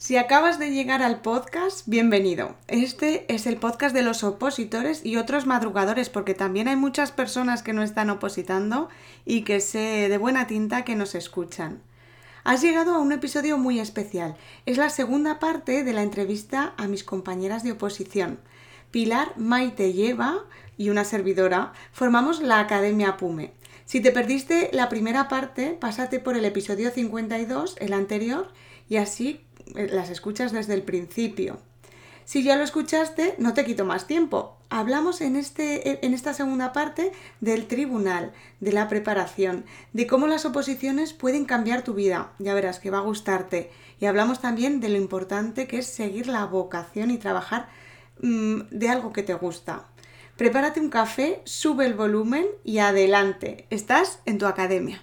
Si acabas de llegar al podcast, bienvenido. Este es el podcast de los opositores y otros madrugadores, porque también hay muchas personas que no están opositando y que sé de buena tinta que nos escuchan. Has llegado a un episodio muy especial. Es la segunda parte de la entrevista a mis compañeras de oposición. Pilar, Maite Lleva y una servidora formamos la Academia Pume. Si te perdiste la primera parte, pásate por el episodio 52, el anterior, y así las escuchas desde el principio. Si ya lo escuchaste, no te quito más tiempo. Hablamos en, este, en esta segunda parte del tribunal, de la preparación, de cómo las oposiciones pueden cambiar tu vida. Ya verás que va a gustarte. Y hablamos también de lo importante que es seguir la vocación y trabajar mm, de algo que te gusta. Prepárate un café, sube el volumen y adelante. Estás en tu academia.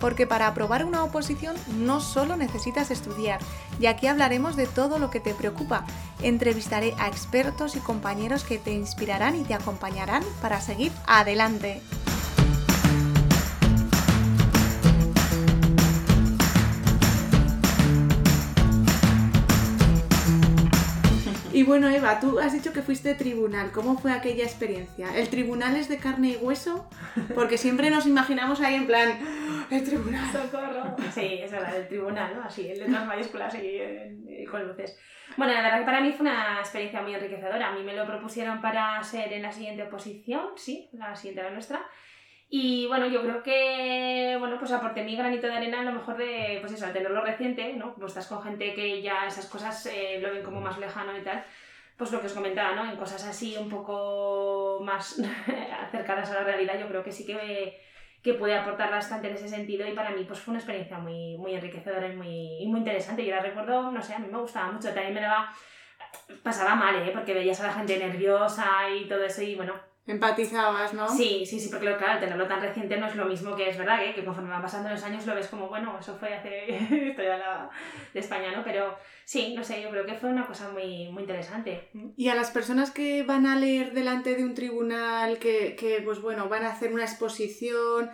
porque para aprobar una oposición no solo necesitas estudiar, y aquí hablaremos de todo lo que te preocupa. Entrevistaré a expertos y compañeros que te inspirarán y te acompañarán para seguir adelante. Bueno, Eva, tú has dicho que fuiste tribunal. ¿Cómo fue aquella experiencia? ¿El tribunal es de carne y hueso? Porque siempre nos imaginamos ahí en plan, el tribunal. Socorro. Sí, es verdad, el tribunal, ¿no? Así, en letras mayúsculas y, con luces. Bueno, la verdad que para mí fue una experiencia muy enriquecedora. A mí me lo propusieron para ser en la siguiente oposición, sí, la siguiente era nuestra. Y bueno, yo creo que, bueno, pues aporté mi granito de arena a lo mejor de, pues eso, al tenerlo reciente, ¿no? Pues estás con gente que ya esas cosas eh, lo ven como más lejano y tal. Pues lo que os comentaba, ¿no? En cosas así un poco más acercadas a la realidad, yo creo que sí que, que puede aportar bastante en ese sentido y para mí pues fue una experiencia muy, muy enriquecedora y muy, muy interesante. Yo la recuerdo, no sé, a mí me gustaba mucho, también me daba, pasaba mal, ¿eh? Porque veías a la gente nerviosa y todo eso y bueno, Empatizabas, ¿no? Sí, sí, sí, porque claro, tenerlo tan reciente no es lo mismo que es verdad, ¿eh? que conforme van pasando los años lo ves como, bueno, eso fue hace historia la, de España, ¿no? Pero sí, no sé, yo creo que fue una cosa muy, muy interesante. Y a las personas que van a leer delante de un tribunal, que, que, pues bueno, van a hacer una exposición,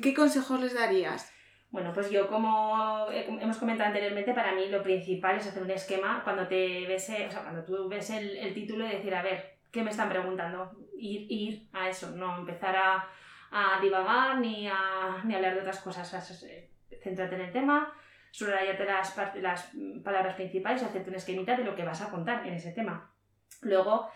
¿qué consejos les darías? Bueno, pues yo como hemos comentado anteriormente, para mí lo principal es hacer un esquema cuando te ves, eh, o sea, cuando tú ves el, el título y decir, a ver, ¿qué me están preguntando? Ir, ir a eso, no empezar a, a divagar ni a, ni hablar de otras cosas. céntrate en el tema, subrayarte las, las palabras principales y hacerte un esquemita de lo que vas a contar en ese tema. Luego,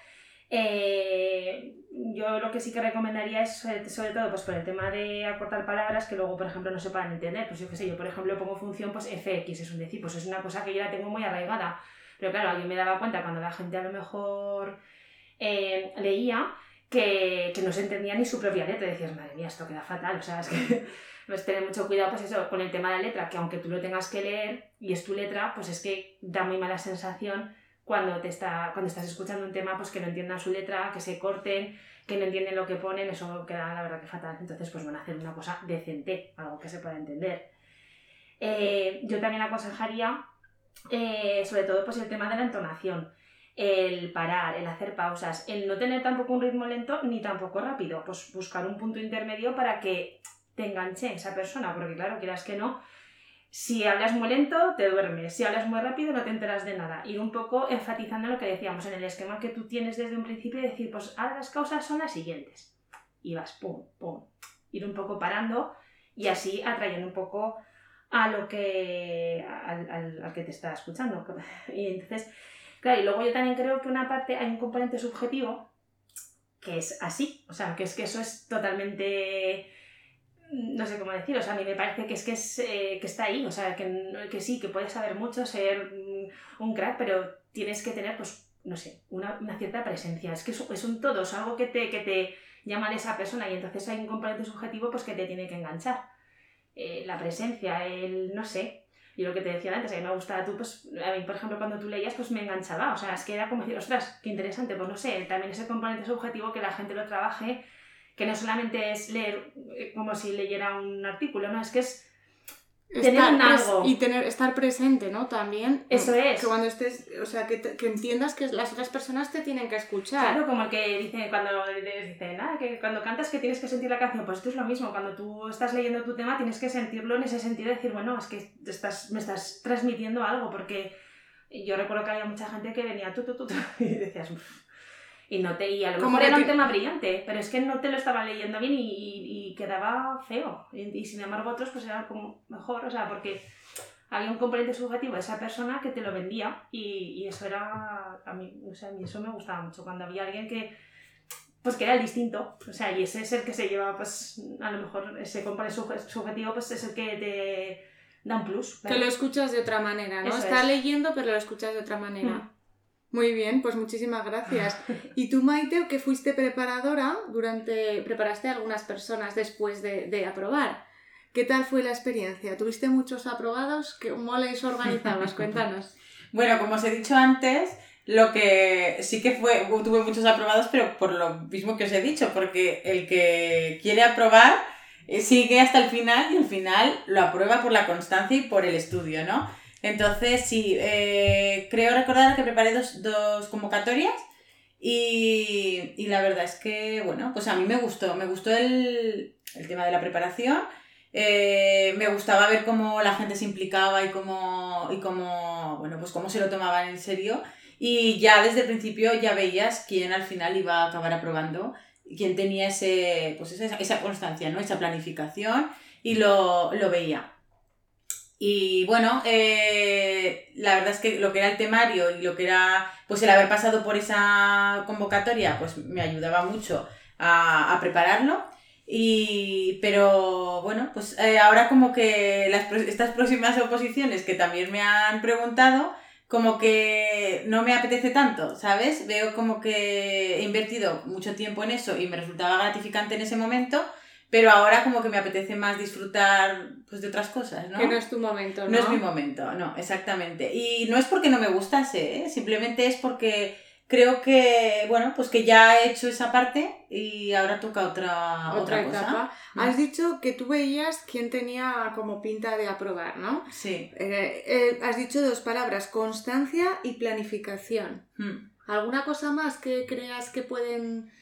eh, yo lo que sí que recomendaría es, sobre, todo, pues por el tema de acortar palabras que luego, por ejemplo, no se puedan entender. Pues yo qué sé, yo por ejemplo pongo función pues fx, es un decir, pues es una cosa que yo la tengo muy arraigada. Pero claro, yo me daba cuenta cuando la gente a lo mejor eh, leía que, que, no se entendía ni su propia letra. Y decías, madre mía, esto queda fatal. O sea, es que pues tener mucho cuidado pues eso, con el tema de la letra, que aunque tú lo tengas que leer y es tu letra, pues es que da muy mala sensación cuando, te está, cuando estás escuchando un tema, pues que no entiendan su letra, que se corten, que no entienden lo que ponen, eso queda la verdad que fatal. Entonces, pues van a hacer una cosa decente, algo que se pueda entender. Eh, yo también aconsejaría, eh, sobre todo, pues el tema de la entonación el parar, el hacer pausas, el no tener tampoco un ritmo lento ni tampoco rápido, pues buscar un punto intermedio para que te enganche esa persona, porque claro, quieras que no, si hablas muy lento, te duermes, si hablas muy rápido, no te enteras de nada. Ir un poco enfatizando lo que decíamos en el esquema que tú tienes desde un principio y decir, pues las causas son las siguientes. Y vas, pum, pum. Ir un poco parando y así atrayendo un poco a lo que al, al, al que te está escuchando. Y entonces Claro, y luego yo también creo que una parte, hay un componente subjetivo que es así, o sea, que es que eso es totalmente no sé cómo decir, o sea, a mí me parece que es que, es, eh, que está ahí, o sea, que, que, sí, que puedes saber mucho, ser un crack, pero tienes que tener, pues, no sé, una, una cierta presencia, es que es, un todo, es algo que te, que te llama a esa persona y entonces hay un componente subjetivo pues que te tiene que enganchar. Eh, la presencia, el, no sé, y lo que te decía antes, a mí me gustaba tú, pues a mí, por ejemplo, cuando tú leías, pues me enganchaba. O sea, es que era como decir, ostras, qué interesante, pues no sé, también ese componente subjetivo que la gente lo trabaje que no solamente es leer eh, como si leyera un artículo, no, es que es tener un algo. Y tener, estar presente, ¿no? También. Eso es. Que cuando estés, o sea, que, que, entiendas que las otras personas te tienen que escuchar. Claro, como el que dice cuando dice, nada, que cuando cantas que tienes que sentir la canción, pues esto es lo mismo, cuando tú estás leyendo tu tema tienes que sentirlo en ese sentido, decir, bueno, es que estás, me estás transmitiendo algo, porque yo recuerdo que había mucha gente que venía tú, tú, tú, y decías, y no te y a lo mejor era un tema brillante pero es que no te lo estaba leyendo bien y, y, quedaba feo. Y, sin embargo otros pues eran como mejor o sea porque había un componente subjetivo de esa persona que te lo vendía y, y eso era a mí o sea a mí eso me gustaba mucho. Cuando había alguien que pues que era el distinto o sea y ese es el que se lleva pues a lo mejor ese componente subjetivo pues es el que te da un plus que lo escuchas de otra manera no está leyendo pero lo escuchas de otra manera. Mm. Muy bien, pues muchísimas gracias. Y tú, Maite, que fuiste preparadora durante. preparaste a algunas personas después de, aprobar. ¿Qué tal fue la experiencia? ¿Tuviste muchos aprobados? ¿Cómo les organizabas? Cuéntanos. bueno, como os he dicho antes, lo que sí que fue, tuve muchos aprobados, pero por lo mismo que os he dicho, porque el que quiere aprobar eh, sigue hasta el final y al final lo aprueba por la constancia y por el estudio, ¿no? Entonces, sí, eh, creo recordar que preparé dos, convocatorias y, la verdad es que, bueno, pues a mí me gustó, me gustó el, tema de la preparación. Eh, me gustaba ver cómo la gente se implicaba y cómo, y cómo, bueno, pues cómo se lo tomaban en serio. Y ya desde el principio ya veías quién al final iba a acabar aprobando, quién tenía ese, pues esa, esa constancia, ¿no? esa planificación y lo, lo veía. Y bueno, eh, la verdad es que lo que era el temario y lo que era pues el haber pasado por esa convocatoria, pues me ayudaba mucho a, prepararlo. Y, pero bueno, pues eh, ahora como que las, estas próximas oposiciones que también me han preguntado, como que no me apetece tanto, ¿sabes? Veo como que he invertido mucho tiempo en eso y me resultaba gratificante en ese momento pero ahora como que me apetece más disfrutar pues, de otras cosas, ¿no? Que no es tu momento, ¿no? No es mi momento, no, exactamente. Y no es porque no me gustase, ¿eh? simplemente es porque creo que, bueno, pues que ya he hecho esa parte y ahora toca otra, otra, etapa. Mm. Has dicho que tú veías quién tenía como pinta de aprobar, ¿no? Sí. Eh, eh, has dicho dos palabras, constancia y planificación. Mm. ¿Alguna cosa más que creas que pueden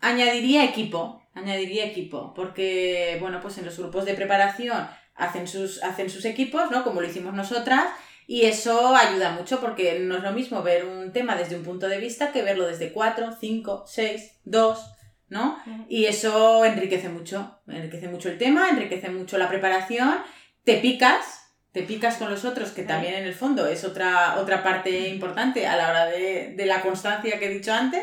Añadiría equipo, añadiría equipo, porque, bueno, pues en los grupos de preparación hacen sus, hacen sus equipos, ¿no? Como lo hicimos nosotras, y eso ayuda mucho porque no es lo mismo ver un tema desde un punto de vista que verlo desde 4, 5, 6, 2, ¿no? Y eso enriquece mucho, enriquece mucho el tema, enriquece mucho la preparación, te picas, te picas con los otros, que también en el fondo es otra, otra parte importante a la hora de, de la constancia que he dicho antes,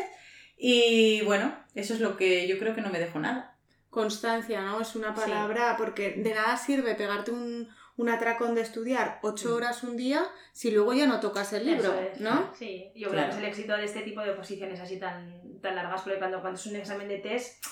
y bueno, eso es lo que yo creo que no me dejo nada. Constancia, ¿no? Es una palabra, porque de nada sirve pegarte un, un atracón de estudiar ocho mm. horas un día si luego ya no tocas el libro, ¿no? Sí, yo creo que es el éxito de este tipo de oposiciones así tan, tan largas, porque cuando, cuando es un examen de test,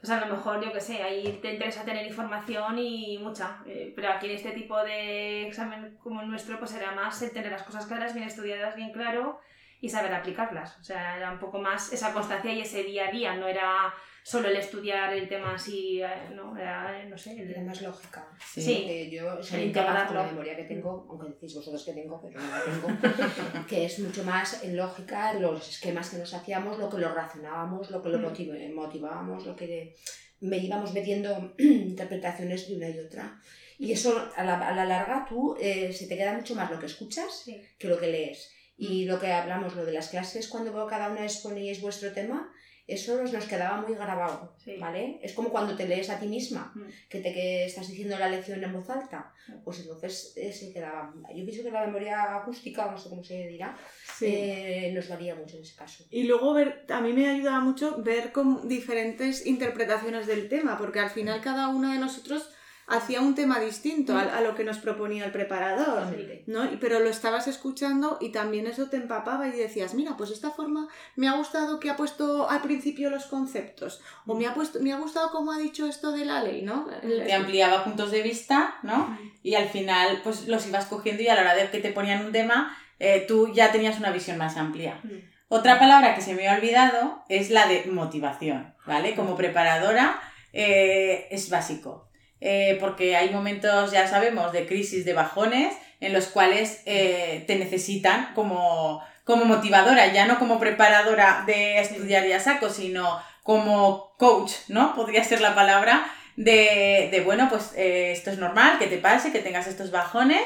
pues a lo mejor, yo qué sé, ahí te interesa tener información y mucha, eh, pero aquí en este tipo de examen como el nuestro, pues era más el tener las cosas claras, bien estudiadas, bien claro y saber aplicarlas. O sea, era un poco más esa constancia y ese día a día, no era solo el estudiar el tema así, eh, ¿no? Era, no sé. Era más lógica. Sí. yo el con la memoria que tengo, aunque decís vosotros que tengo, pero no la tengo, que es mucho más en lógica, los esquemas que nos hacíamos, lo que lo razonábamos, lo que lo mm. motivábamos, lo que me íbamos metiendo interpretaciones de una y otra. Y eso a la, a la larga tú eh, se te queda mucho más lo que escuchas que lo que lees. Y lo que hablamos, lo de las clases, cuando cada una exponíais vuestro tema, eso nos quedaba muy grabado, ¿vale? Es como cuando te lees a ti misma, mm. que te que estás diciendo la lección en voz alta, pues entonces eh, se quedaba... Yo pienso que la memoria acústica, no sé cómo se dirá, eh, nos valía mucho en ese caso. Y luego ver, a mí me ayudaba mucho ver con diferentes interpretaciones del tema, porque al final cada uno de nosotros hacía un tema distinto a, lo que nos proponía el preparador, ¿no? Pero lo estabas escuchando y también eso te empapaba y decías, mira, pues esta forma me ha gustado que ha puesto al principio los conceptos, o me ha, puesto, me ha gustado cómo ha dicho esto de la ley, ¿no? Te ampliaba puntos de vista, ¿no? Y al final, pues los ibas cogiendo y a la hora de que te ponían un tema, eh, tú ya tenías una visión más amplia. Otra palabra que se me ha olvidado es la de motivación, ¿vale? Como preparadora eh, es básico. Eh, porque hay momentos, ya sabemos, de crisis, de bajones, en los cuales eh, te necesitan como, como motivadora, ya no como preparadora de estudiar y a saco, sino como coach, ¿no? Podría ser la palabra de, de bueno, pues esto es normal, que te pase, que tengas estos bajones,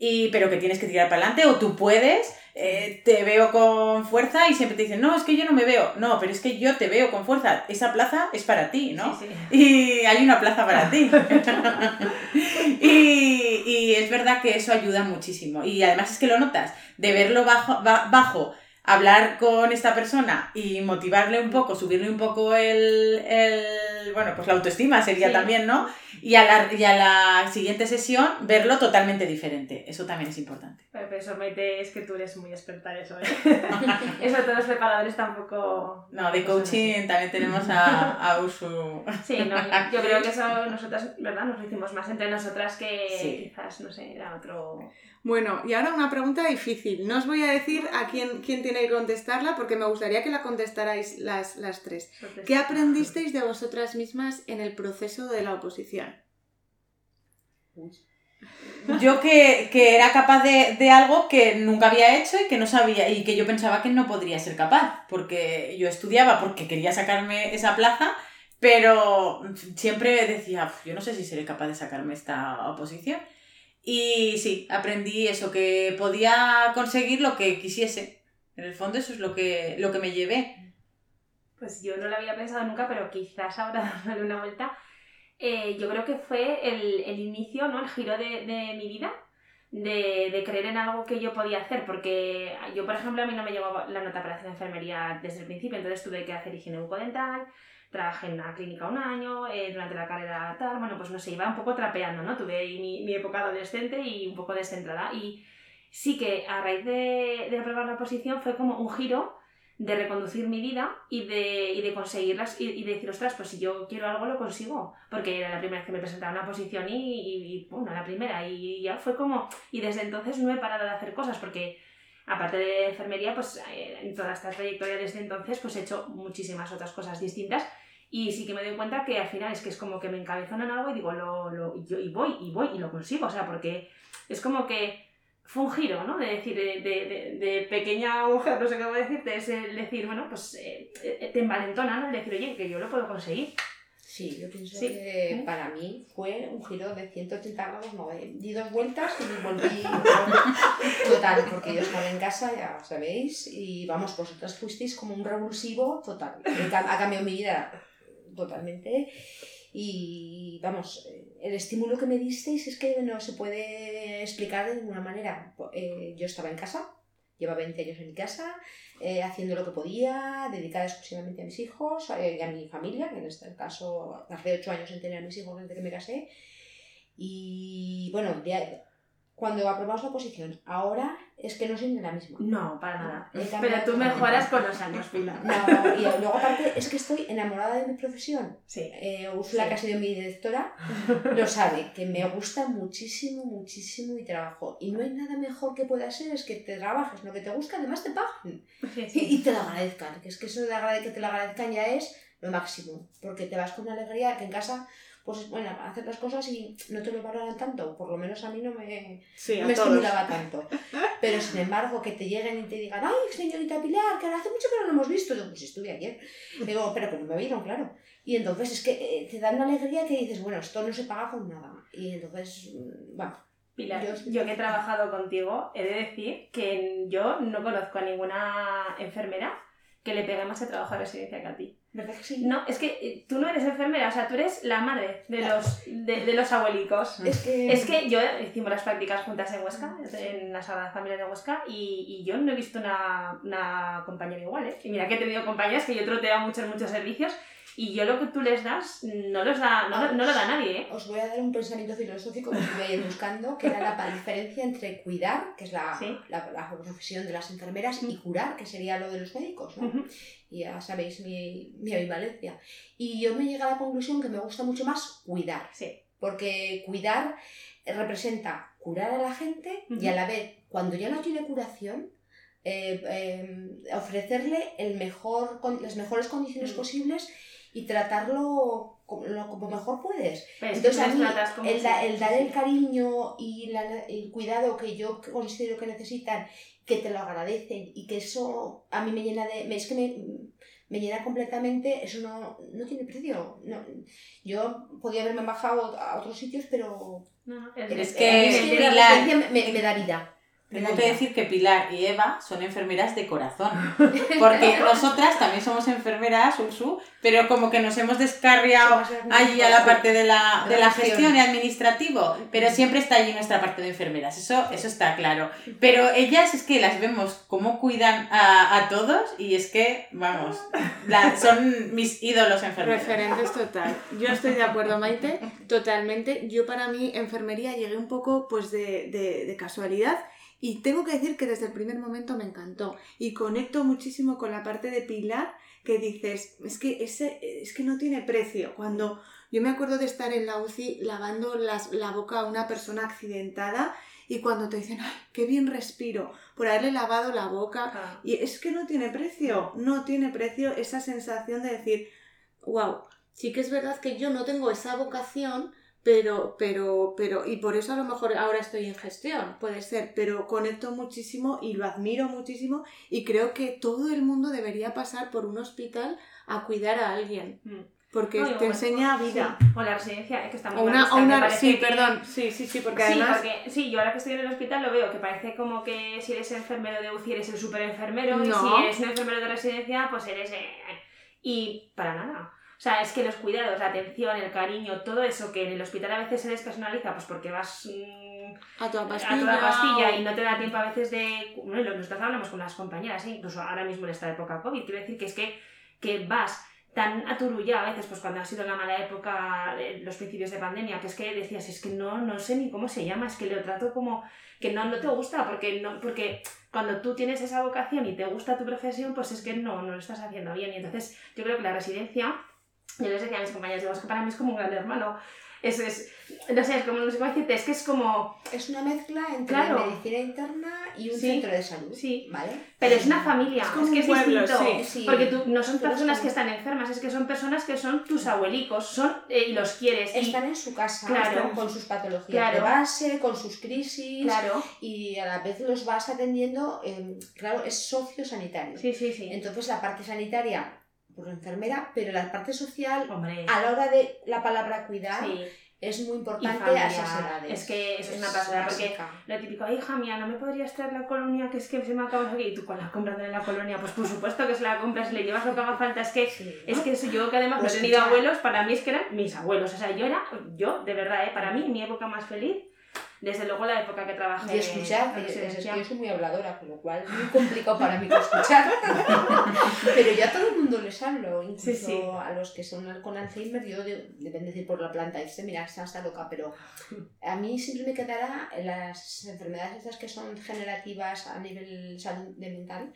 y, pero que tienes que tirar para adelante o tú puedes eh, te veo con fuerza y siempre te dicen, no, es que yo no me veo. No, pero es que yo te veo con fuerza. Esa plaza es para ti, ¿no? Y hay una plaza para ti. y, y, es verdad que eso ayuda muchísimo. Y además es que lo notas, de verlo bajo, bajo hablar con esta persona y motivarle un poco, subirle un poco el, el bueno, pues la autoestima sería también, ¿no? Y a, la, y a la siguiente sesión verlo totalmente diferente. Eso también es importante. Pero eso, Maite, es que tú eres muy experta en eso, ¿eh? eso todos los preparadores tampoco... No, de coaching también tenemos a, a Usu. Sí, no, yo creo que eso nosotras, ¿verdad? Nos lo hicimos más entre nosotras que quizás, no sé, era otro... Bueno, y ahora una pregunta difícil. No os voy a decir a quién, quién tiene que contestarla porque me gustaría que la contestarais las, las tres. ¿Qué aprendisteis de vosotras mismas en el proceso de la oposición? Yo que, que era capaz de, de, algo que nunca había hecho y que no sabía y que yo pensaba que no podría ser capaz, porque yo estudiaba porque quería sacarme esa plaza, pero siempre decía, yo no sé si seré capaz de sacarme esta oposición. Y sí, aprendí eso, que podía conseguir lo que quisiese. En el fondo eso es lo que, lo que me llevé. Pues yo no lo había pensado nunca, pero quizás ahora dándole una vuelta, eh, yo creo que fue el, el, inicio, ¿no? El giro de, de mi vida, de, de, creer en algo que yo podía hacer, porque yo, por ejemplo, a mí no me llegó la nota para hacer enfermería desde el principio, entonces tuve que hacer higiene bucodental, trabajé en una clínica un año, eh, durante la carrera tal, bueno, pues no sé, iba un poco trapeando, ¿no? Tuve mi, mi época adolescente y un poco descentrada. Y sí que a raíz de, de aprobar la oposición fue como un giro de reconducir mi vida y de, y de conseguirlas y, y, de decir, ostras, pues si yo quiero algo lo consigo. Porque era la primera vez que me presentaba una posición y, y, bueno, la primera. Y ya fue como... Y desde entonces no he parado de hacer cosas porque aparte de enfermería, pues eh, en toda esta trayectoria desde entonces, pues he hecho muchísimas otras cosas distintas y sí que me doy cuenta que al final es que es como que me encabezan en algo y digo, lo, lo, y voy, y voy, y lo consigo. O sea, porque es como que fue un giro, ¿no? De decir, de, de, de pequeña mujer, no sé cómo decirte, es el decir, bueno, pues eh, te envalentona, ¿no? El decir, oye, que yo lo puedo conseguir. Sí, yo pienso ¿Sí? que ¿Mm? para mí fue un giro de 180 grados, no, di dos vueltas y me volví total, porque yo estaba en casa, ya sabéis, y vamos, vosotras fuisteis como un revulsivo total. Ha cambiado mi vida totalmente. Y vamos, el estímulo que me disteis es que no se puede explicar de ninguna manera. Eh, yo estaba en casa, lleva 20 años en mi casa, eh, haciendo lo que podía, dedicada exclusivamente a mis hijos eh, y a mi familia, que en este caso hace 8 años en tener a mis hijos desde que me casé. Y bueno, de, cuando aprobamos la oposición, ahora es que no soy ni la misma. No, para nada. Pero tú mejoras con los años, Pilar. No, y luego aparte es que estoy enamorada de mi profesión. Sí. Eh, Úrsula, sí. que ha sido mi directora, lo sabe, que me gusta muchísimo, muchísimo mi trabajo. Y no hay nada mejor que pueda ser es que te trabajes, lo que te gusta, además te paguen. Sí, sí. Y, y, te lo agradezcan, que es que eso de que te lo agradezcan ya es lo máximo, porque te vas con alegría, que en casa pues bueno, hacer las cosas y no te lo valoran tanto, por lo menos a mí no me, sí, no me estimulaba tanto. Pero sin embargo, que te lleguen y te digan, ay, señorita Pilar, que hace mucho que no lo hemos visto, digo, pues estuve ayer. Digo, pero que no me vieron, claro. Y entonces es que eh, te dan una alegría que dices, bueno, esto no se paga con nada. Y entonces, bueno. Pilar, yo, yo que he trabajado contigo, he de decir que yo no conozco a ninguna enfermera que le pegue más el trabajo a residencia que a ti. ¿Verdad que sí? No, es que eh, tú no eres enfermera, o sea, tú eres la madre de los, de, de los abuelicos. Es que... es que yo hicimos las prácticas juntas en Huesca, en la Sagrada Familia de Huesca, y, y yo no he visto una, una compañera igual, ¿eh? Y mira que he tenido compañeras que yo troteo muchos, muchos servicios, y yo lo que tú les das, no, los da, no, no lo da nadie, ¿eh? Os voy a dar un pensamiento filosófico que estuve buscando, que era la diferencia entre cuidar, que es la, ¿Sí? la, la, profesión de las enfermeras, y curar, que sería lo de los médicos, ¿no? Uh -huh. Y ya sabéis mi, mi ambivalencia. Y yo me llegué a la conclusión que me gusta mucho más cuidar. Sí. Porque cuidar representa curar a la gente uh -huh. y a la vez, cuando ya no tiene curación, eh, eh, ofrecerle el mejor, con, las mejores condiciones Mm. posibles y tratarlo como, lo- como mejor puedes. Pues, Entonces, a mí, el, da- si- el dar el cariño y la- el cuidado que yo considero que necesitan, que te lo agradecen y que eso a mí me llena de... Es que me, me llena completamente, eso no, no tiene precio. No, yo podía haberme bajado a otros sitios, pero... No, Es es, que- es que la me da vida. Tengo que decir que Pilar y Eva son enfermeras de corazón. Porque nosotras también somos enfermeras, Ursu, pero como que nos hemos descarriado allí a la parte de la, de la gestión y administrativo, pero siempre está allí nuestra parte de enfermeras, eso, eso está claro. Pero ellas es que las vemos cómo cuidan a, a todos y es que, vamos, la- son mis ídolos enfermeros. Referentes total. Yo estoy de acuerdo, Maite, totalmente. Yo para mí, enfermería, llegué un poco pues de, de- de casualidad y tengo que decir que desde el primer momento me encantó. Y conecto muchísimo con la parte de Pilar que dices, es que, ese, es que no tiene precio. Cuando yo me acuerdo de estar en la UCI lavando las- la boca a una persona accidentada y cuando te dicen, ay, qué bien respiro por haberle lavado la boca, Ah, y es que no tiene precio, no tiene precio esa sensación de decir, wow, sí que es verdad que yo no tengo esa vocación, pero, pero, pero, y por eso a lo mejor ahora estoy en gestión, puede ser, pero conecto muchísimo y lo admiro muchísimo y creo que todo el mundo debería pasar por un hospital a cuidar a alguien, mm. porque No, y te bueno, enseña sí, vida. O la residencia, es que está muy O una, o una, parece sí, que- perdón, sí, sí, sí, porque sí, además... porque sí, yo ahora que estoy en el hospital lo veo, que parece como que si eres enfermero de UCI eres el super enfermero y No. si eres un enfermero de residencia pues eres... eh, Y para nada. O sea, es que los cuidados, la atención, el cariño, todo eso que en el hospital a veces se despersonaliza pues porque vas mm, a toda pastilla, a toda pastilla y no te da tiempo a veces de... Bueno, nosotros hablamos con las compañeras, ¿eh? incluso ahora mismo en esta época COVID, quiero decir que es que, que vas tan aturullada a veces, pues cuando ha sido la mala época, de los principios de pandemia, que es que decías, es que no, no sé ni cómo se llama, es que lo trato como que no, no te gusta, porque, no, porque cuando tú tienes esa vocación y te gusta tu profesión, pues es que no, no lo estás haciendo bien. Y entonces yo creo que la residencia, yo les decía a mis compañeros, digo, es que para mí es como un gran hermano. Es, es, no sé, es como, no sé cómo decirte, es que es como, Es una mezcla entre Claro. medicina interna y un Sí, centro de salud. sí. ¿Vale? Pero es una familia, Es es, como que un es pueblo, distinto. sí. Porque tú, no son Pero es personas como- que están enfermas, es que son personas que son tus abuelicos, son eh, y los quieres. y- Están en su casa, Claro. están con sus patologías Claro. de base, con sus crisis claro, y a la vez los vas atendiendo, eh, claro, es sociosanitario. sí, sí, sí. Entonces la parte sanitaria por enfermera, pero la parte social, Hombre, a la hora de la palabra cuidar, sí. es muy Y importante a esas edades. Es que eso es una pasada, porque lo típico, "Ay, hija mía, ¿no me podrías traer la colonia que es que se me acaba aquí? Y tú con la compras de la colonia, pues por supuesto que se la compras, le llevas lo que haga falta. Es que Sí, Es que eso, yo que además Pues no he tenido escucha. abuelos, para mí es que eran mis abuelos. O sea, yo era, yo, de verdad, ¿eh? para mí, mi época más feliz, desde luego la época que trabajé Y escuchar, en yo soy muy habladora, con lo cual es muy complicado para mí escuchar. Pero yo a todo el mundo les hablo, incluso Sí, sí. a los que son con Alzheimer, yo de- deben decir por la planta, dice, mira, está loca, pero a mí siempre me quedará las enfermedades estas que son generativas a nivel salud de mental,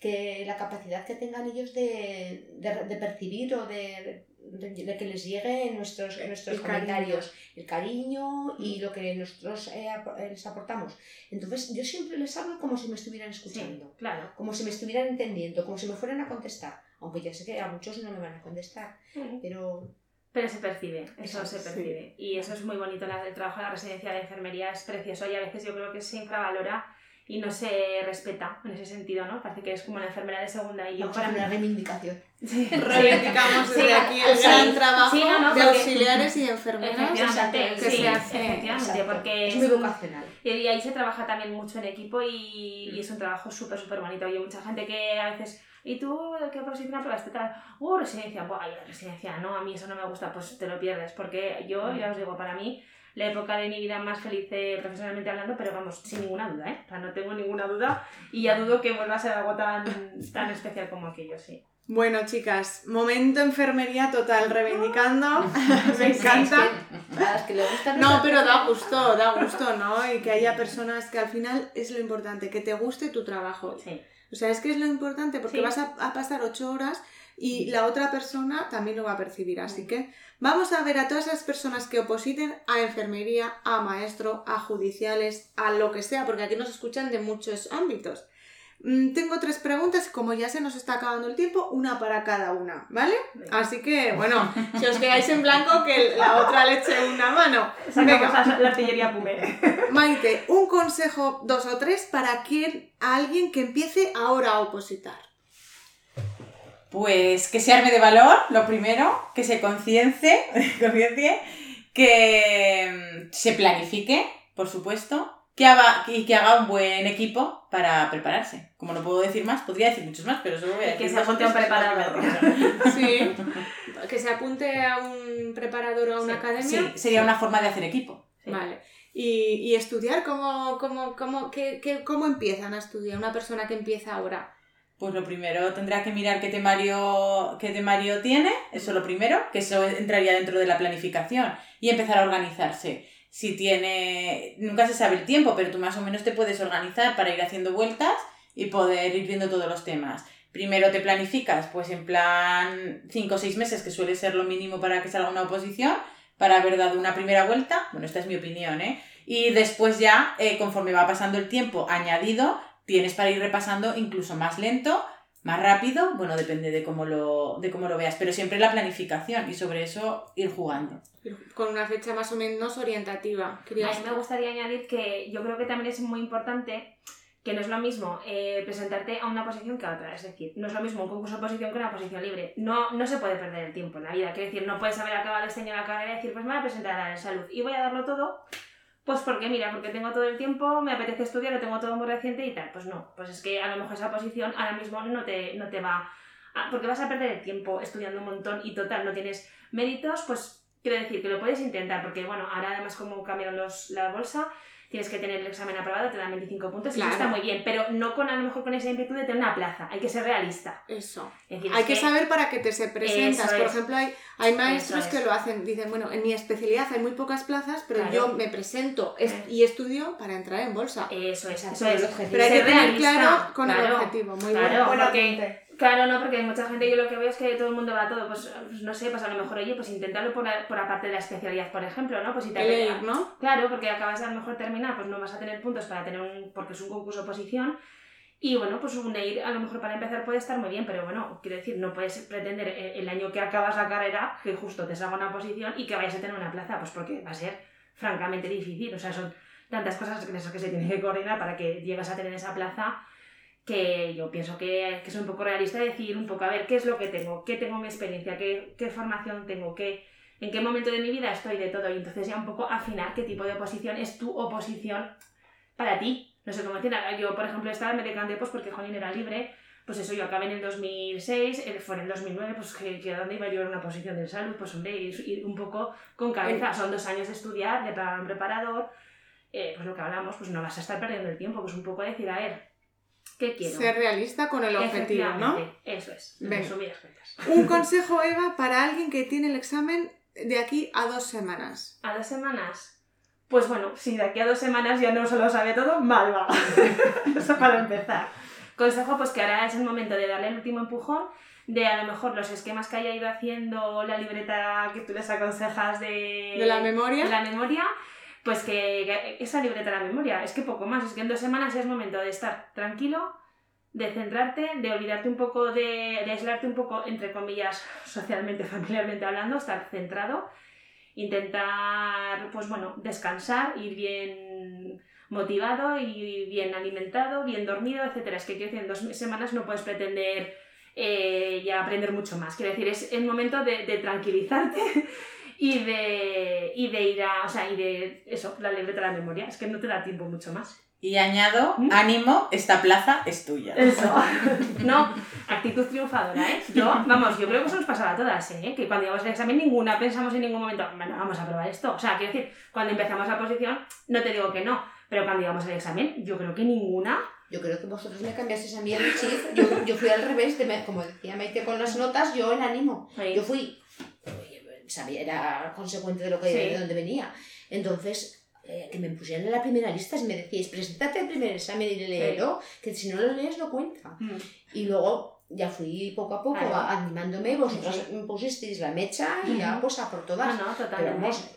que la capacidad que tengan ellos de, de, de percibir o de, de- que les llegue nuestros, nuestros El cariño. comentarios, el cariño y lo que nosotros eh, eh, les aportamos. Entonces yo siempre les hablo como si me estuvieran Sí, escuchando, claro. como si me estuvieran entendiendo, como si me fueran a contestar, aunque ya sé que a muchos no me van a contestar, pero Pero se percibe, eso Exacto, se sí. percibe. Y eso es muy bonito, el trabajo en la residencia de enfermería es precioso y a veces yo creo que se infravalora y no se respeta en ese sentido, ¿no? Parece que es como la enfermera de segunda y yo vamos a para una reivindicación. Sí, Reivindicamos desde Sí, aquí el sí. gran trabajo Sí, no, no, de porque- auxiliares y enfermeras Efectivamente, que sí, se hace. efectivamente, Exacto. porque es muy vocacional. Y ahí se trabaja también mucho en equipo y, y es un trabajo súper, súper bonito. Y hay mucha gente que a veces, ¿y tú qué posición aprobaste? Tal, uh, residencia, buah, residencia, no, a mí eso no me gusta, pues te lo pierdes. Porque yo, ya os digo, para mí, la época de mi vida más feliz eh, profesionalmente hablando, pero vamos, sin ninguna duda, ¿eh? O sea, no tengo ninguna duda y ya dudo que vuelva a ser algo tan, tan especial como aquello, sí. Bueno, chicas, momento enfermería total, reivindicando. Me encanta. A las que le gustan No, pero da gusto, da gusto, ¿no? Y que haya personas que al final es lo importante, que te guste tu trabajo. Sí. O sea, es que es lo importante porque Sí. vas a, a pasar ocho horas y la otra persona también lo va a percibir. Así que vamos a ver a todas esas personas que opositen a enfermería, a maestro, a judiciales, a lo que sea, porque aquí nos escuchan de muchos ámbitos. Mm, tengo tres preguntas, como ya se nos está acabando el tiempo, una para cada una, ¿vale? Venga. Así que, bueno, si os quedáis en blanco, que la otra le eche una mano. Sacamos Venga. a la artillería Pume. Maite, un consejo, dos o tres, para quien, a alguien que empiece ahora a opositar. Pues que se arme de valor, lo primero, que se conciencie, conciencie, que mm, se planifique, por supuesto, que haga, y que haga un buen equipo para prepararse. Como no puedo decir más, podría decir muchos más, pero solo voy a Que decir se dos o apunte a un que preparador. que. Sí, que se apunte a un preparador o a una Sí, academia. Sí, sería una forma de hacer equipo. Sí. Vale. Y, y estudiar, ¿cómo, cómo, cómo, qué- qué- ¿cómo empiezan a estudiar una persona que empieza ahora? Pues lo primero tendrá que mirar qué temario, qué temario tiene, eso lo primero, que eso entraría dentro de la planificación y empezar a organizarse. Si tiene, nunca se sabe el tiempo, pero tú más o menos te puedes organizar para ir haciendo vueltas y poder ir viendo todos los temas. Primero te planificas, pues en plan 5 o 6 meses, que suele ser lo mínimo para que salga una oposición, para haber dado una primera vuelta. Bueno, esta es mi opinión, ¿eh? Y después ya, eh, conforme va pasando el tiempo añadido, tienes para ir repasando incluso más lento, más rápido, bueno, depende de cómo lo, de cómo lo veas, pero siempre la planificación y sobre eso ir jugando. Con una fecha más o menos orientativa. A mí me gustaría añadir que yo creo que también es muy importante que no es lo mismo eh, presentarte a una posición que a otra. Es decir, no es lo mismo un concurso de posición que una posición libre. No, no se puede perder el tiempo en la vida. Quiero decir, no puedes haber acabado este año la carrera y decir, pues me voy a presentar a la salud y voy a darlo todo. Pues porque, mira, porque tengo todo el tiempo, me apetece estudiar, lo tengo todo muy reciente y tal. Pues no, pues es que a lo mejor esa posición ahora mismo no te, no te va... porque vas a perder el tiempo estudiando un montón y total, no tienes méritos, pues quiero decir que lo puedes intentar, porque bueno, ahora además como cambiaron los, la bolsa, tienes que tener el examen aprobado, te dan 25 puntos y eso está muy bien, pero no con a lo mejor con esa inquietud de tener una plaza, hay que ser realista. Eso. Es decir, Hay es que saber para qué te se presentas. Eso Por es. ejemplo, hay, hay maestros Eso que lo hacen, dicen, bueno, en mi especialidad hay muy pocas plazas, pero Claro. yo me presento es- Eh. y estudio para entrar en bolsa. Eso es, Exacto, eso es. el objetivo. Pero hay que Ser tener realista, claro con el objetivo. Muy Claro, bueno. Buen porque- apunte. Claro, no, porque mucha gente yo lo que veo es que todo el mundo va a todo, pues, pues, no sé, pues a lo mejor, oye, pues intentarlo por, la- por la parte de la especialidad, por ejemplo, ¿no? Pues si te apetece- EIR, ¿no? Claro, porque acabas de a lo mejor terminar, pues no vas a tener puntos para tener un. porque es un concurso de posición. Y bueno, pues un EIR a lo mejor para empezar puede estar muy bien, pero bueno, quiero decir, no puedes pretender eh, el año que acabas la carrera que justo te salga una posición y que vayas a tener una plaza, pues porque va a ser francamente difícil. O sea, son tantas cosas que, que se tienen que coordinar para que llegues a tener esa plaza que yo pienso que, que es un poco realista decir un poco, a ver, ¿qué es lo que tengo? ¿Qué tengo en mi experiencia? ¿Qué, qué formación tengo? ¿Qué, ¿En qué momento de mi vida estoy de todo? Y entonces ya un poco afinar qué tipo de oposición es tu oposición para ti. No sé cómo decir, yo por ejemplo estaba, me decanté pues porque Jolín era libre, pues eso, yo acabé en el 2006, él fue en el 2009, pues que, que a dónde iba yo en una posición de salud, pues hombre, ir, ir un poco con cabeza, son dos años de estudiar, de preparar un preparador, eh, pues lo que hablamos, pues no vas a estar perdiendo el tiempo, pues un poco decir, a ver, ¿qué quiero? Ser realista con el objetivo, ¿no? Eso es, resumidas cuentas. Un consejo, Eva, para alguien que tiene el examen de aquí a dos semanas. ¿A dos semanas? Pues bueno, si de aquí a dos semanas ya no se lo sabe todo, mal va. Eso para empezar. Consejo, pues que ahora es el momento de darle el último empujón, de a lo mejor los esquemas que haya ido haciendo, la libreta que tú les aconsejas de, De la memoria. de la memoria, pues que, esa libreta de la memoria, es que poco más, es que en dos semanas es momento de estar tranquilo, de centrarte, de olvidarte un poco, de, de aislarte un poco, entre comillas, socialmente, familiarmente hablando, estar centrado, intentar, pues bueno, descansar, ir bien motivado y bien alimentado, bien dormido, etcétera. Es que quiero decir, en dos semanas no puedes pretender eh, ya aprender mucho más. Quiero decir, es el momento de tranquilizarte y de, y de ir a, o sea, y de eso, la libreta de la memoria. Es que no te da tiempo mucho más. Y añado, ¿Mm? ánimo, esta plaza es tuya. Eso. No, actitud triunfadora, ¿eh? Yo, vamos, yo creo que eso nos pasaba a todas, ¿eh? Que cuando íbamos al examen ninguna pensamos en ningún momento, bueno, vamos a probar esto. O sea, quiero decir, cuando empezamos la posición, no te digo que no, pero cuando íbamos al examen, yo creo que ninguna. Yo creo que vosotros me cambiasteis a mí el chip. Yo, yo fui al revés, de me- como decía Maite con las notas, yo el ánimo. Yo fui, sabía, era consecuente de lo que Sí. de dónde venía. Entonces, eh, que me pusieran en la primera lista, si me decíais, preséntate al primer examen y léelo, que si no lo lees no cuenta. Mm. Y luego ya fui poco a poco a- animándome, vosotros Sí. me pusisteis la mecha y ya Ujú. pues a por No, todas. no, Pero vamos,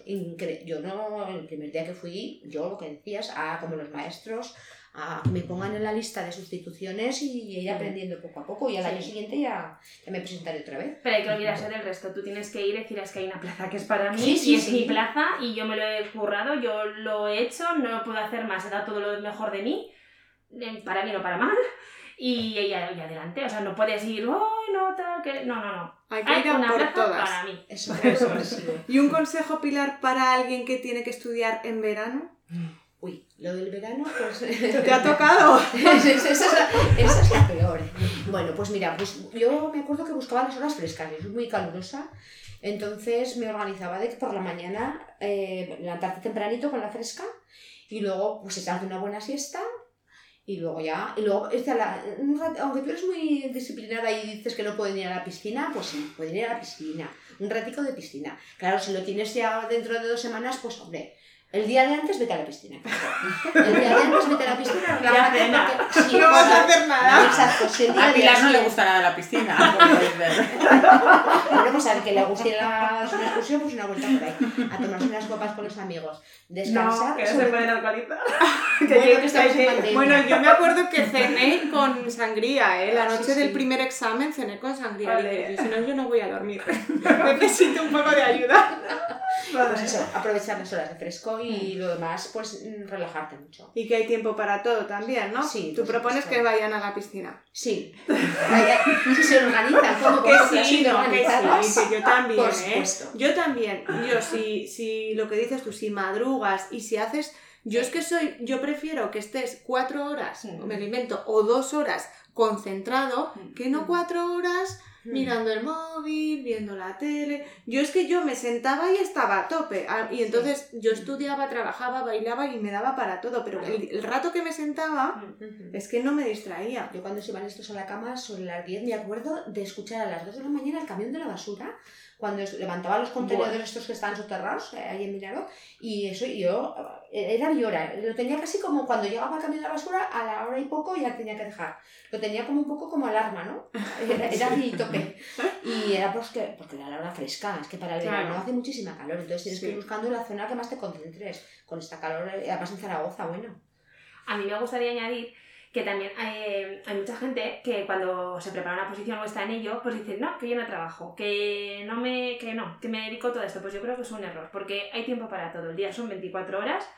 yo no, el primer día que fui, yo lo que decías, a como los maestros, a que me pongan en la lista de sustituciones y ir aprendiendo poco a poco. Y al año siguiente ya, ya me presentaré otra vez. Pero hay que olvidarse del resto. Tú tienes que ir y decir, es que hay una plaza que es para mí Sí, sí, y es sí. mi plaza y yo me lo he currado, yo lo he hecho, no puedo hacer más, he dado todo lo mejor de mí, para bien o para mal, y, y, y adelante. O sea, no puedes ir, ¡ay, no, tal, que... No, no, no. Hay que ir a una por plaza todas. para mí. Eso, Eso eso, es. ¿Y un consejo, Pilar, para alguien que tiene que estudiar en verano? Uy, lo del verano, pues... ¿Te ha tocado? esa, es la, esa es la peor. Bueno, pues mira, pues yo me acuerdo que buscaba las horas frescas, soy muy calurosa, entonces me organizaba de que por la mañana eh, levantarte tempranito con la fresca y luego pues echarte una buena siesta y luego ya, y luego, este, a la- aunque tú eres muy disciplinada y dices que no pueden ir a la piscina, pues sí, pueden ir a la piscina, un ratico de piscina. Claro, si lo tienes ya dentro de dos semanas, pues hombre, el día de antes vete a la piscina. El día de antes vete a la piscina, relájate cena. porque... sí, No vas a hacer nada. Exacto, si el día A de Pilar no le gusta nada la piscina. ver. Bueno, pues al que le guste la, una excursión, pues una vuelta por ahí. A tomarse unas copas con los amigos. Descansar. sobre- alcoholizar. Bueno, que estamos en pandemia. Bueno, yo me acuerdo que cené con sangría, ¿eh? La Sí, noche sí. del primer examen cené con sangría. Vale. Si no, yo no voy a dormir. Necesito un poco de ayuda. Pues eso, aprovechar las horas de fresco y lo demás, pues mm, relajarte mucho. Y que hay tiempo para todo también, ¿no? Sí, Tú propones supuesto. que vayan a la piscina. Sí. Si se organizan, como Que sí, no, que sí, que yo también, por ¿eh? Yo también. Yo si, si lo que dices tú, si madrugas y si haces... Yo es que soy, yo prefiero que estés cuatro horas, Mm. me lo invento, o dos horas concentrado, Mm. que no cuatro horas Mm. Mirando el móvil, viendo la tele. Yo es que yo me sentaba y estaba a tope. Ah, Y entonces yo estudiaba, trabajaba, bailaba y me daba para todo. Pero el, el rato que me sentaba Ujú. es que no me distraía. Yo cuando se iban estos a la cama, sobre las 10, me acuerdo de escuchar a las 2 de la mañana el camión de la basura, cuando levantaba los contenedores Buah. estos que estaban soterrados, eh, ahí en Miraró, y eso y yo, eh, era mi hora, lo tenía casi como cuando llegaba el camión de la basura, a la hora y poco ya tenía que dejar. Lo tenía como un poco como alarma, ¿no? Era, era mi tope. Y era pues que, porque era la hora fresca, es que para el Claro. verano hace muchísima calor, entonces tienes que Sí. ir buscando la zona que más te concentres. Con esta calor, eh, además en Zaragoza, bueno. A mí me gustaría añadir que también hay, hay mucha gente que cuando se prepara una posición o está en ello, pues dice, no, que yo no trabajo, que no me, que no, que me dedico a todo esto. Pues yo creo que es un error, porque hay tiempo para todo. El día son 24 horas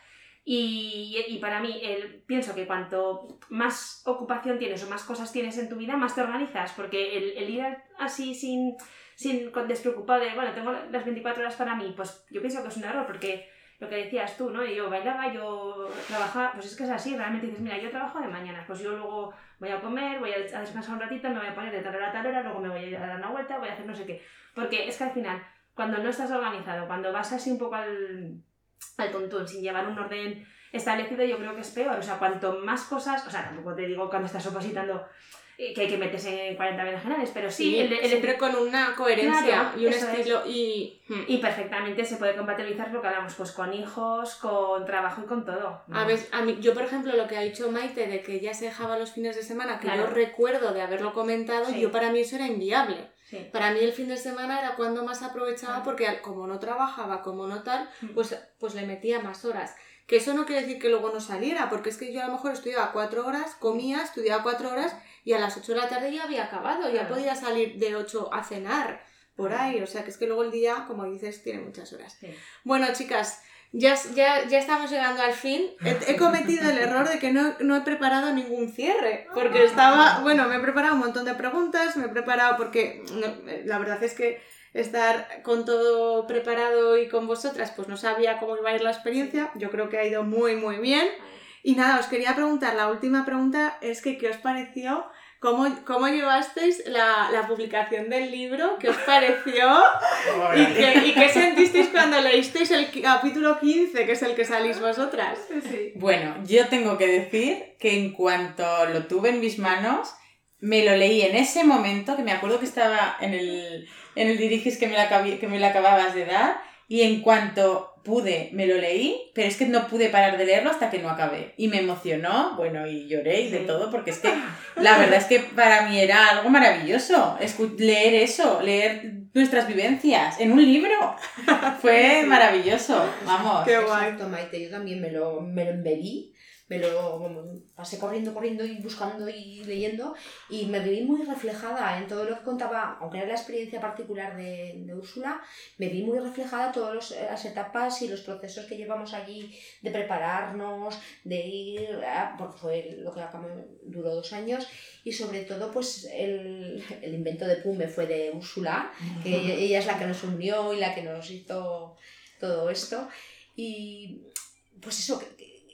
y, y para mí el, pienso que cuanto más ocupación tienes o más cosas tienes en tu vida, más te organizas, porque el, el ir así sin, sin despreocupado de, bueno, tengo las 24 horas para mí, pues yo pienso que es un error, porque lo que decías tú, ¿no? Yo bailaba, yo trabajaba, pues es que es así, realmente dices, mira, yo trabajo de mañana, pues yo luego voy a comer, voy a descansar un ratito, me voy a poner de tal hora a tal hora, luego me voy a ir a dar una vuelta, voy a hacer no sé qué. Porque es que al final, cuando no estás organizado, cuando vas así un poco al, al tontón, sin llevar un orden establecido, yo creo que es peor. O sea, cuanto más cosas, o sea, tampoco te digo cuando estás opositando que hay que meterse en 40 generales, pero sí, el, el- siempre con una coherencia Claro, y un eso es. estilo y... hmm. y perfectamente se puede compatibilizar lo que hablamos, pues con hijos, con trabajo y con todo. A ver, a mí, yo por ejemplo lo que ha dicho Maite de que ella se dejaba los fines de semana, que Claro. yo recuerdo de haberlo comentado, Sí. yo para mí eso era inviable. Sí. Para mí el fin de semana era cuando más aprovechaba Claro. porque como no trabajaba, como no tal, Mm. pues, pues le metía más horas. Que eso no quiere decir que luego no saliera, porque es que yo a lo mejor estudiaba cuatro horas, comía, estudiaba cuatro horas y a las ocho de la tarde ya había acabado, ya Claro. podía salir de ocho a cenar por ahí. O sea que es que luego el día, como dices, tiene muchas horas. Sí. Bueno, chicas, ya, ya, ya estamos llegando al fin. He, he cometido el error de que no, no he preparado ningún cierre, porque estaba, bueno, me he preparado un montón de preguntas, me he preparado porque no, la verdad es que estar con todo preparado y con vosotras, pues no sabía cómo iba a ir la experiencia. Yo creo que ha ido muy, muy bien. Y nada, os quería preguntar, la última pregunta es que ¿qué os pareció? ¿Cómo, cómo llevasteis la, la publicación del libro? ¿Qué os pareció? ¿Y qué, ¿Y qué sentisteis cuando leísteis el capítulo 15, que es el que salís vosotras? Bueno, yo tengo que decir que en cuanto lo tuve en mis manos, me lo leí en ese momento, que me acuerdo que estaba en el, en el dirigis que me, la que me la acababas de dar, y en cuanto pude, me lo leí, pero es que no pude parar de leerlo hasta que no acabé. Y me emocionó, bueno, y lloré y de Sí. todo, porque es que la verdad es que para mí era algo maravilloso escu- leer eso, leer nuestras vivencias en un libro. Fue maravilloso, vamos. Qué guay. Exacto, Maite, yo también me lo, me lo embebí, me lo pasé corriendo, corriendo y buscando y leyendo y me vi muy reflejada en todo lo que contaba, aunque era la experiencia particular de, de Úrsula, me vi muy reflejada todas las etapas y los procesos que llevamos allí de prepararnos, de ir, porque fue lo que acabó, duró dos años y sobre todo pues el, el invento de Pume fue de Úrsula, que ella es la que nos unió y la que nos hizo todo esto y pues eso,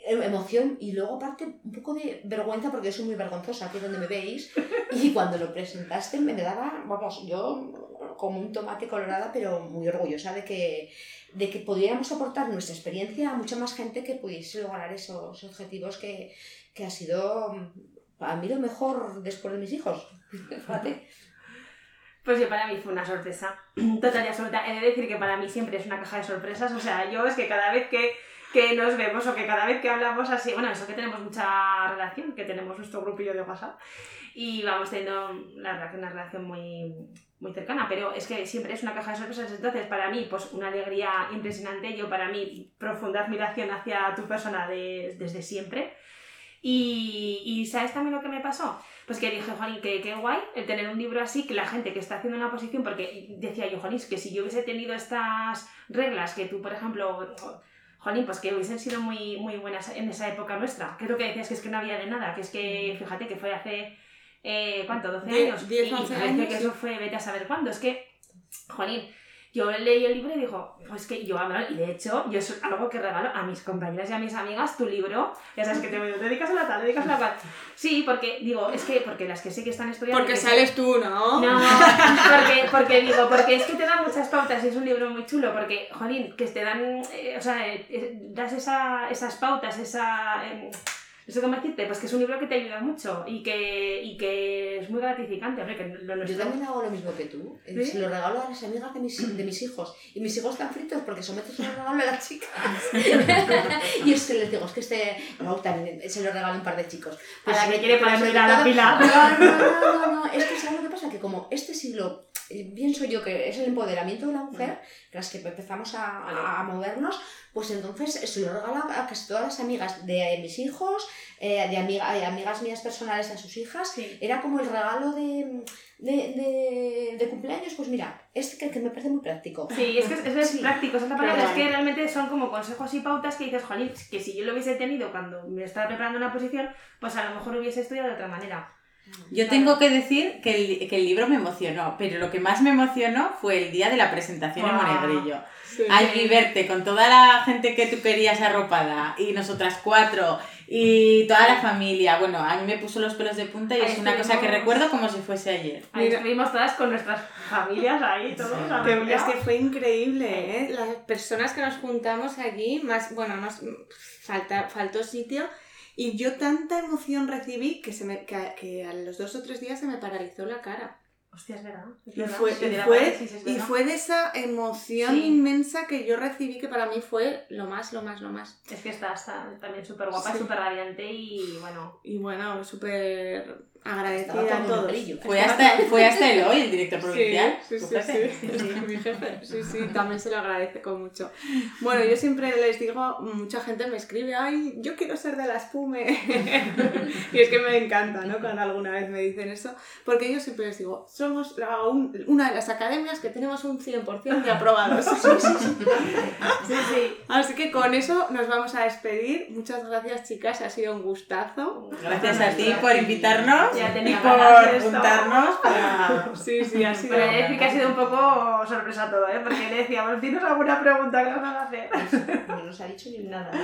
emoción y luego aparte un poco de vergüenza porque soy muy vergonzosa aquí donde me veis y cuando lo presentaste me daba, vamos, yo como un tomate colorada pero muy orgullosa de que, de que pudiéramos aportar nuestra experiencia a mucha más gente que pudiese lograr esos objetivos que, que ha sido a mí lo mejor después de mis hijos. Fíjate. Pues yo para mí fue una sorpresa total y absoluta. He de decir que para mí siempre es una caja de sorpresas. O sea, yo es que cada vez que que nos vemos o que cada vez que hablamos así, bueno, eso que tenemos mucha relación, que tenemos nuestro grupillo de WhatsApp y vamos teniendo la relación, una relación muy, muy cercana, pero es que siempre es una caja de sorpresas, entonces para mí pues una alegría impresionante, yo para mí profunda admiración hacia tu persona desde siempre. Y, y, ¿sabes también lo que me pasó? Pues que dije, Juanín, que qué guay el tener un libro así, que la gente que está haciendo una posición, porque decía yo, Juanín, que si yo hubiese tenido estas reglas que tú, por ejemplo, jolín, pues que hubiesen sido muy, muy buenas en esa época nuestra. Creo que decías que es que no había de nada, que es que, fíjate, que fue hace, eh, ¿cuánto? 12 años. 10, 11 y años. que eso fue, vete a saber cuándo. Es que, jolín, yo leí el libro y dijo, pues que yo, y de hecho, yo es algo que regalo a mis compañeras y a mis amigas, tu libro, ya sabes que te dedicas a la tal, dedicas a la tal. Sí, porque, digo, es que, porque las que sí que están estudiando... Porque sales tú, ¿no? No, porque, porque digo, porque es que te dan muchas pautas y es un libro muy chulo, porque, jolín, que te dan, eh, o sea, eh, das esa, esas pautas, esa... Eh, eso cómo decirte, pues que es un libro que te ayuda mucho y que, y que es muy gratificante. Hombre, que lo Yo también hago lo mismo que tú. Eh, se lo regalo a las amigas de mis, de mis hijos. Y mis hijos están fritos porque somete se lo regalo a las chicas. y es que les digo, es que este Raúl también se lo regalo a un par de chicos. Para que quiere para a la pila. No, no, no, no, es que ¿sabes lo que pasa? Que como este siglo eh, pienso yo que es el empoderamiento de la mujer, las que empezamos a, a, movernos, pues entonces se lo regalo a casi todas las amigas de mis hijos, eh, de, amiga, de amigas mías personales a sus hijas. Era como el regalo de, de, de, cumpleaños, pues mira, es que, que, me parece muy práctico. Sí, es que es, es práctico, es palabra, es que realmente son como consejos y pautas que dices, Juanín, que si yo lo hubiese tenido cuando me estaba preparando una posición, pues a lo mejor hubiese estudiado de otra manera. Yo tengo que decir que el, que el, libro me emocionó, pero lo que más me emocionó fue el día de la presentación en Monegrillo. Sí. Allí verte con toda la gente que tú querías arropada y nosotras cuatro y toda la familia. Bueno, a mí me puso los pelos de punta y ahí es una cosa que recuerdo como si fuese ayer. Ahí estuvimos todas con nuestras familias ahí, todos. Sí. Es que fue increíble, ¿eh? Las personas que nos juntamos allí, más, bueno, nos falta, faltó sitio y yo tanta emoción recibí que, se me, que, que, a los dos o tres días se me paralizó la cara. Hostia, es verdad. Es y, fue, y, fue, sí, es y fue de esa emoción sí. inmensa que yo recibí que para mí fue lo más, lo más, lo más. Es que está, está también súper guapa, súper radiante y bueno. Y bueno, súper agradecida a todos. Fue hasta, fue hasta el hoy, el director provincial. Sí, sí, sí, sí, sí, mi jefe. Sí, sí, también se lo agradezco mucho. Bueno, yo siempre les digo, mucha gente me escribe, ay, yo quiero ser de las PUME. y es que me encanta, ¿no? Cuando alguna vez me dicen eso, porque yo siempre les digo, somos una de las academias que tenemos un 100% de aprobados. sí, sí. Así que con eso nos vamos a despedir. Muchas gracias, chicas, ha sido un gustazo. Gracias a ti por invitarnos ya tenía y por juntarnos para... Sí, sí, ha sido... Pero decir que ha sido un poco sorpresa todo, ¿eh? Porque le decíamos, ¿tienes alguna pregunta que nos van a hacer? No nos ha dicho ni nada.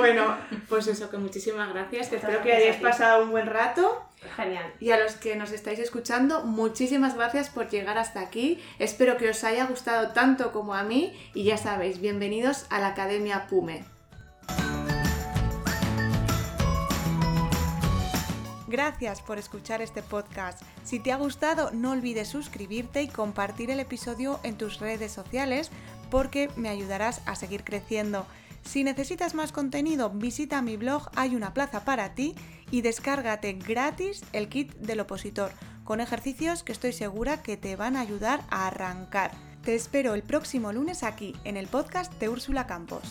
Bueno, pues eso, que muchísimas gracias. Que espero que hayáis pasado un buen rato. Genial. Y a los que nos estáis escuchando, muchísimas gracias por llegar hasta aquí. Espero que os haya gustado tanto como a mí. Y ya sabéis, bienvenidos a la Academia PUME. Gracias por escuchar este podcast. Si te ha gustado, no olvides suscribirte y compartir el episodio en tus redes sociales porque me ayudarás a seguir creciendo. Si necesitas más contenido, visita mi blog Hay una plaza para ti y descárgate gratis el kit del opositor con ejercicios que estoy segura que te van a ayudar a arrancar. Te espero el próximo lunes aquí en el podcast de Úrsula Campos.